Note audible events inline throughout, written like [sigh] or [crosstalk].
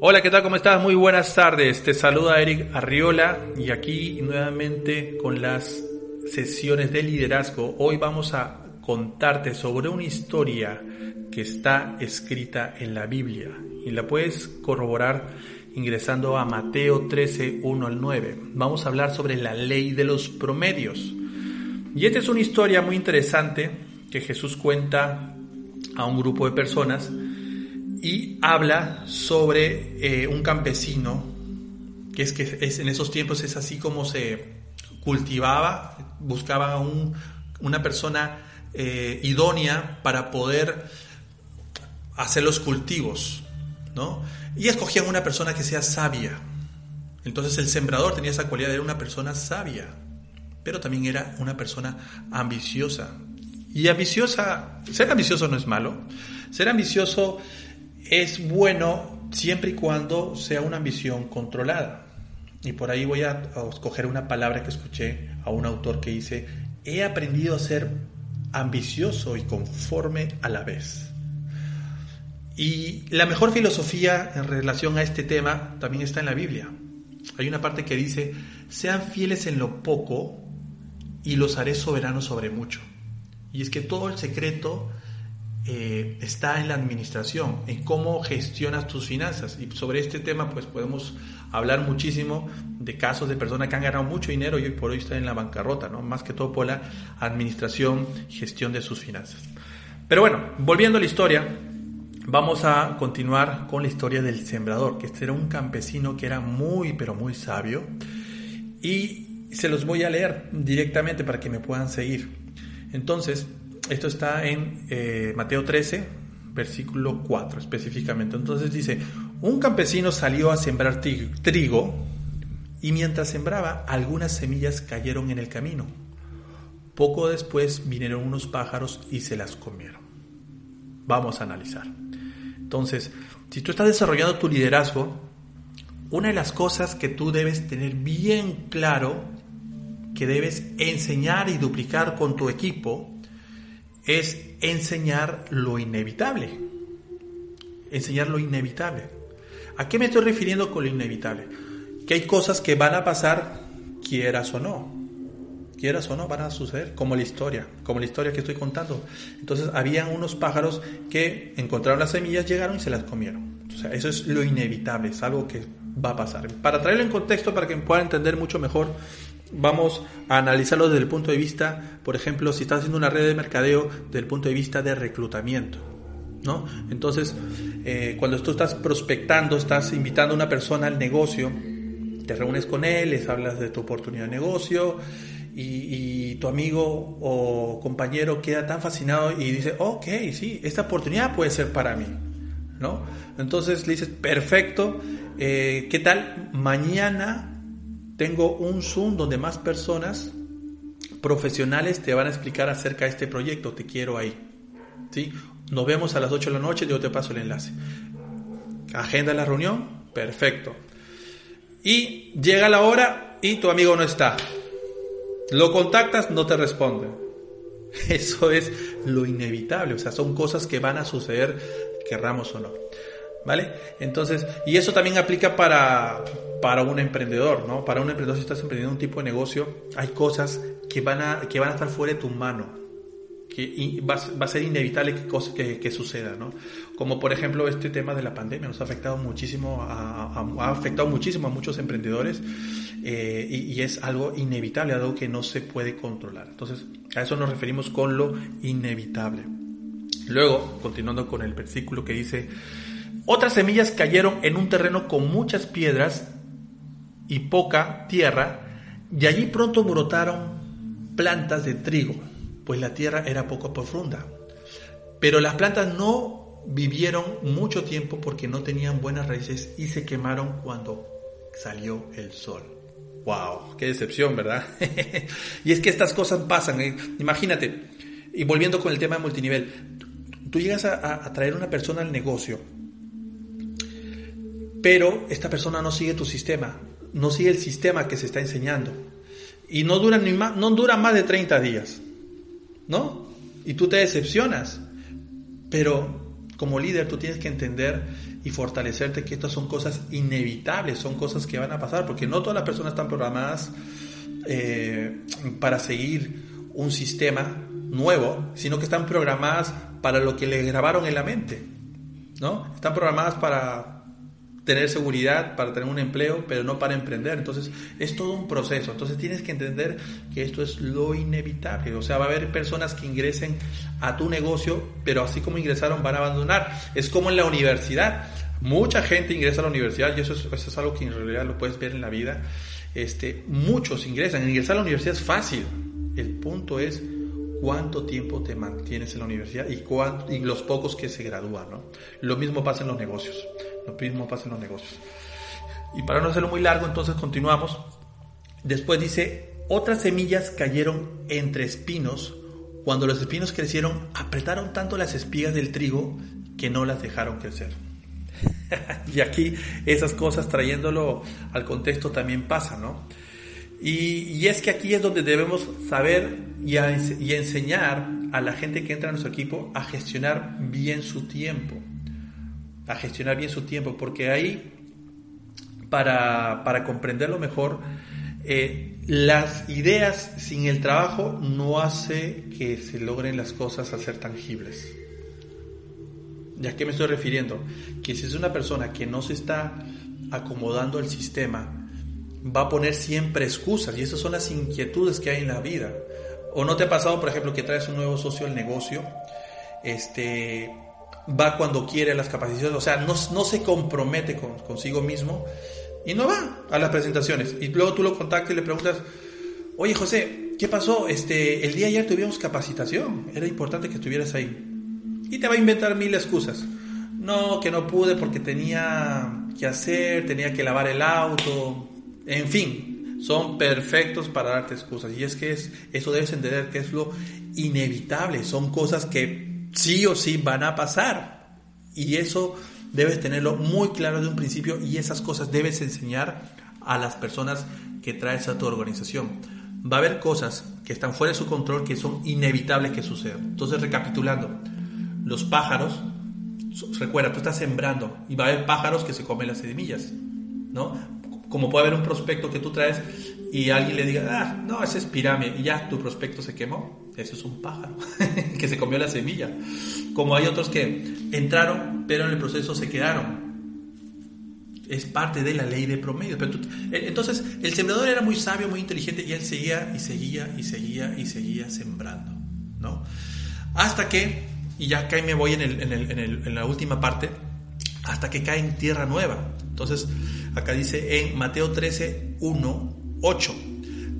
Hola, ¿qué tal? ¿Cómo estás? Muy buenas tardes. Te saluda Eric Arriola y aquí nuevamente con las sesiones de liderazgo. Hoy vamos a contarte sobre una historia que está escrita en la Biblia y la puedes corroborar ingresando a Mateo 13, 1 al 9. Vamos a hablar sobre la ley de los promedios. Y esta es una historia muy interesante que Jesús cuenta a un grupo de personas y habla sobre eh, un campesino, que es que es, en esos tiempos es así como se cultivaba, buscaba un, una persona eh, idónea para poder hacer los cultivos, ¿no? Y escogían una persona que sea sabia. Entonces el sembrador tenía esa cualidad, era una persona sabia, pero también era una persona ambiciosa. Y ambiciosa, ser ambicioso no es malo, ser ambicioso es bueno siempre y cuando sea una ambición controlada. Y por ahí voy a, escoger una palabra que escuché a un autor que dice, he aprendido a ser ambicioso y conforme a la vez. Y la mejor filosofía en relación a este tema también está en la Biblia. Hay una parte que dice, sean fieles en lo poco y los haré soberanos sobre mucho. Y es que todo el secreto eh, está en la administración, en cómo gestionas tus finanzas. Y sobre este tema, pues podemos hablar muchísimo de casos de personas que han ganado mucho dinero y hoy por hoy están en la bancarrota, ¿no? Más que todo por la administración gestión de sus finanzas. Pero bueno, volviendo a la historia, vamos a continuar con la historia del sembrador, que este era un campesino que era muy, pero muy sabio. Y se los voy a leer directamente para que me puedan seguir. Entonces, esto está en eh, Mateo 13, versículo 4 específicamente. Entonces dice, un campesino salió a sembrar trigo y mientras sembraba algunas semillas cayeron en el camino. Poco después vinieron unos pájaros y se las comieron. Vamos a analizar. Entonces, si tú estás desarrollando tu liderazgo, una de las cosas que tú debes tener bien claro, que debes enseñar y duplicar con tu equipo, es enseñar lo inevitable. Enseñar lo inevitable. ¿A qué me estoy refiriendo con lo inevitable? Que hay cosas que van a pasar quieras o no. Quieras o no, van a suceder, como la historia, como la historia que estoy contando. Entonces, habían unos pájaros que encontraron las semillas, llegaron y se las comieron. O sea, eso es lo inevitable, es algo que va a pasar. Para traerlo en contexto, para que puedan entender mucho mejor, vamos a analizarlo desde el punto de vista, por ejemplo, si estás haciendo una red de mercadeo, desde el punto de vista de reclutamiento. ¿no? Entonces, eh, cuando tú estás prospectando, estás invitando a una persona al negocio, te reúnes con él, les hablas de tu oportunidad de negocio y, tu amigo o compañero queda tan fascinado y dice, ok, sí, esta oportunidad puede ser para mí. ¿no? Entonces le dices, perfecto, eh, ¿qué tal? Mañana tengo un Zoom donde más personas profesionales te van a explicar acerca de este proyecto. Te quiero ahí. ¿Sí? Nos vemos a las 8 de la noche, yo te paso el enlace. Agenda la reunión, perfecto. Y llega la hora y tu amigo no está. Lo contactas, no te responde. [laughs] Eso es lo inevitable, o sea, son cosas que van a suceder, querramos o no. ¿Vale? Entonces, y eso también aplica para, para un emprendedor, ¿no? Para un emprendedor, si estás emprendiendo un tipo de negocio, hay cosas que van a, que van a estar fuera de tu mano, que va, va, a ser inevitable que, que, que, suceda, ¿no? Como por ejemplo este tema de la pandemia nos ha afectado muchísimo, a, ha afectado muchísimo a muchos emprendedores eh, y, y, es algo inevitable, algo que no se puede controlar. Entonces, a eso nos referimos con lo inevitable. Luego, continuando con el versículo que dice, otras semillas cayeron en un terreno con muchas piedras y poca tierra, y allí pronto brotaron plantas de trigo, pues la tierra era poco profunda. Pero las plantas no vivieron mucho tiempo porque no tenían buenas raíces y se quemaron cuando salió el sol. ¡Wow! ¡Qué decepción, ¿verdad? [laughs] y es que estas cosas pasan. ¿eh? Imagínate, y volviendo con el tema de multinivel, tú llegas a, a traer una persona al negocio pero esta persona no sigue tu sistema, no sigue el sistema que se está enseñando. Y no dura, ni más, no dura más de 30 días, ¿no? Y tú te decepcionas. Pero como líder tú tienes que entender y fortalecerte que estas son cosas inevitables, son cosas que van a pasar, porque no todas las personas están programadas eh, para seguir un sistema nuevo, sino que están programadas para lo que le grabaron en la mente, ¿no? Están programadas para tener seguridad, para tener un empleo, pero no para emprender. Entonces, es todo un proceso. Entonces, tienes que entender que esto es lo inevitable. O sea, va a haber personas que ingresen a tu negocio, pero así como ingresaron, van a abandonar. Es como en la universidad. Mucha gente ingresa a la universidad y eso es, algo que en realidad lo puedes ver en la vida. Este, muchos ingresan. Ingresar a la universidad es fácil. El punto es cuánto tiempo te mantienes en la universidad y, y los pocos que se gradúan. ¿no? Lo mismo pasa en los negocios. Lo mismo pasa en los negocios. Y para no hacerlo muy largo, entonces continuamos. Después dice, otras semillas cayeron entre espinos. Cuando los espinos crecieron, apretaron tanto las espigas del trigo que no las dejaron crecer. [laughs] y aquí esas cosas trayéndolo al contexto también pasa, ¿no? Y, es que aquí es donde debemos saber y, y enseñar a la gente que entra a nuestro equipo a gestionar bien su tiempo a gestionar bien su tiempo, porque ahí, para, para comprenderlo mejor, eh, las ideas sin el trabajo no hace que se logren las cosas a ser tangibles. ¿Y a qué me estoy refiriendo? Que si es una persona que no se está acomodando al sistema, va a poner siempre excusas y esas son las inquietudes que hay en la vida. ¿O no te ha pasado, por ejemplo, que traes un nuevo socio al negocio? Este, va cuando quiere a las capacitaciones, o sea, no, no se compromete con, consigo mismo y no va a las presentaciones. Y luego tú lo contactas y le preguntas, oye José, ¿qué pasó? Este, el día ayer tuvimos capacitación, era importante que estuvieras ahí. Y te va a inventar mil excusas. No, que no pude porque tenía que hacer, tenía que lavar el auto, en fin, son perfectos para darte excusas. Y es que es, eso debes entender que es lo inevitable, son cosas que sí o sí van a pasar. Y eso debes tenerlo muy claro de un principio y esas cosas debes enseñar a las personas que traes a tu organización. Va a haber cosas que están fuera de su control que son inevitables que sucedan. Entonces, recapitulando, los pájaros, recuerda, tú estás sembrando y va a haber pájaros que se comen las semillas, ¿no? Como puede haber un prospecto que tú traes y alguien le diga, ah, no, ese es pirámide, y ya tu prospecto se quemó. Eso es un pájaro [laughs] que se comió la semilla. Como hay otros que entraron, pero en el proceso se quedaron. Es parte de la ley de promedio. Eh, entonces, el sembrador era muy sabio, muy inteligente, y él seguía y seguía y seguía y seguía sembrando. ¿no? Hasta que, y ya acá me voy en, en la última parte, hasta que cae en tierra nueva. Entonces, acá dice en Mateo 13, 1 8.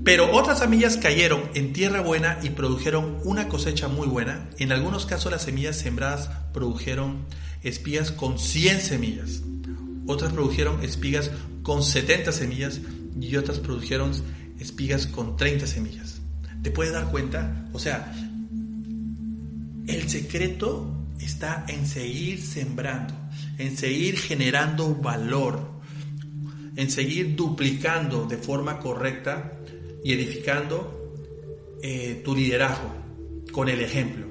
Pero otras semillas cayeron en tierra buena y produjeron una cosecha muy buena. En algunos casos las semillas sembradas produjeron espigas con 100 semillas. Otras produjeron espigas con 70 semillas y otras produjeron espigas con 30 semillas. ¿Te puedes dar cuenta? O sea, el secreto está en seguir sembrando, en seguir generando valor en seguir duplicando de forma correcta y edificando eh, tu liderazgo con el ejemplo,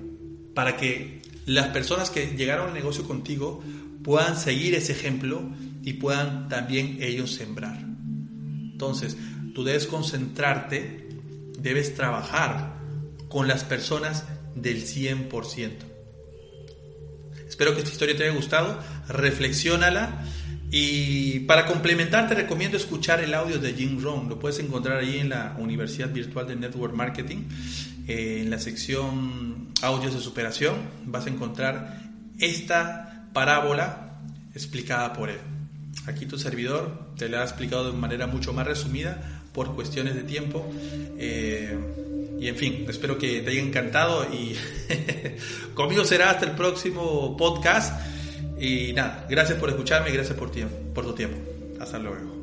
para que las personas que llegaron al negocio contigo puedan seguir ese ejemplo y puedan también ellos sembrar. Entonces, tú debes concentrarte, debes trabajar con las personas del 100%. Espero que esta historia te haya gustado, reflexiónala y para complementar, te recomiendo escuchar el audio de Jim Rohn. Lo puedes encontrar ahí en la Universidad Virtual de Network Marketing, eh, en la sección audios de superación. Vas a encontrar esta parábola explicada por él. Aquí tu servidor te la ha explicado de manera mucho más resumida por cuestiones de tiempo. Eh, y en fin, espero que te haya encantado y [laughs] conmigo será hasta el próximo podcast. Y nada, gracias por escucharme y gracias por, por tu tiempo. Hasta luego.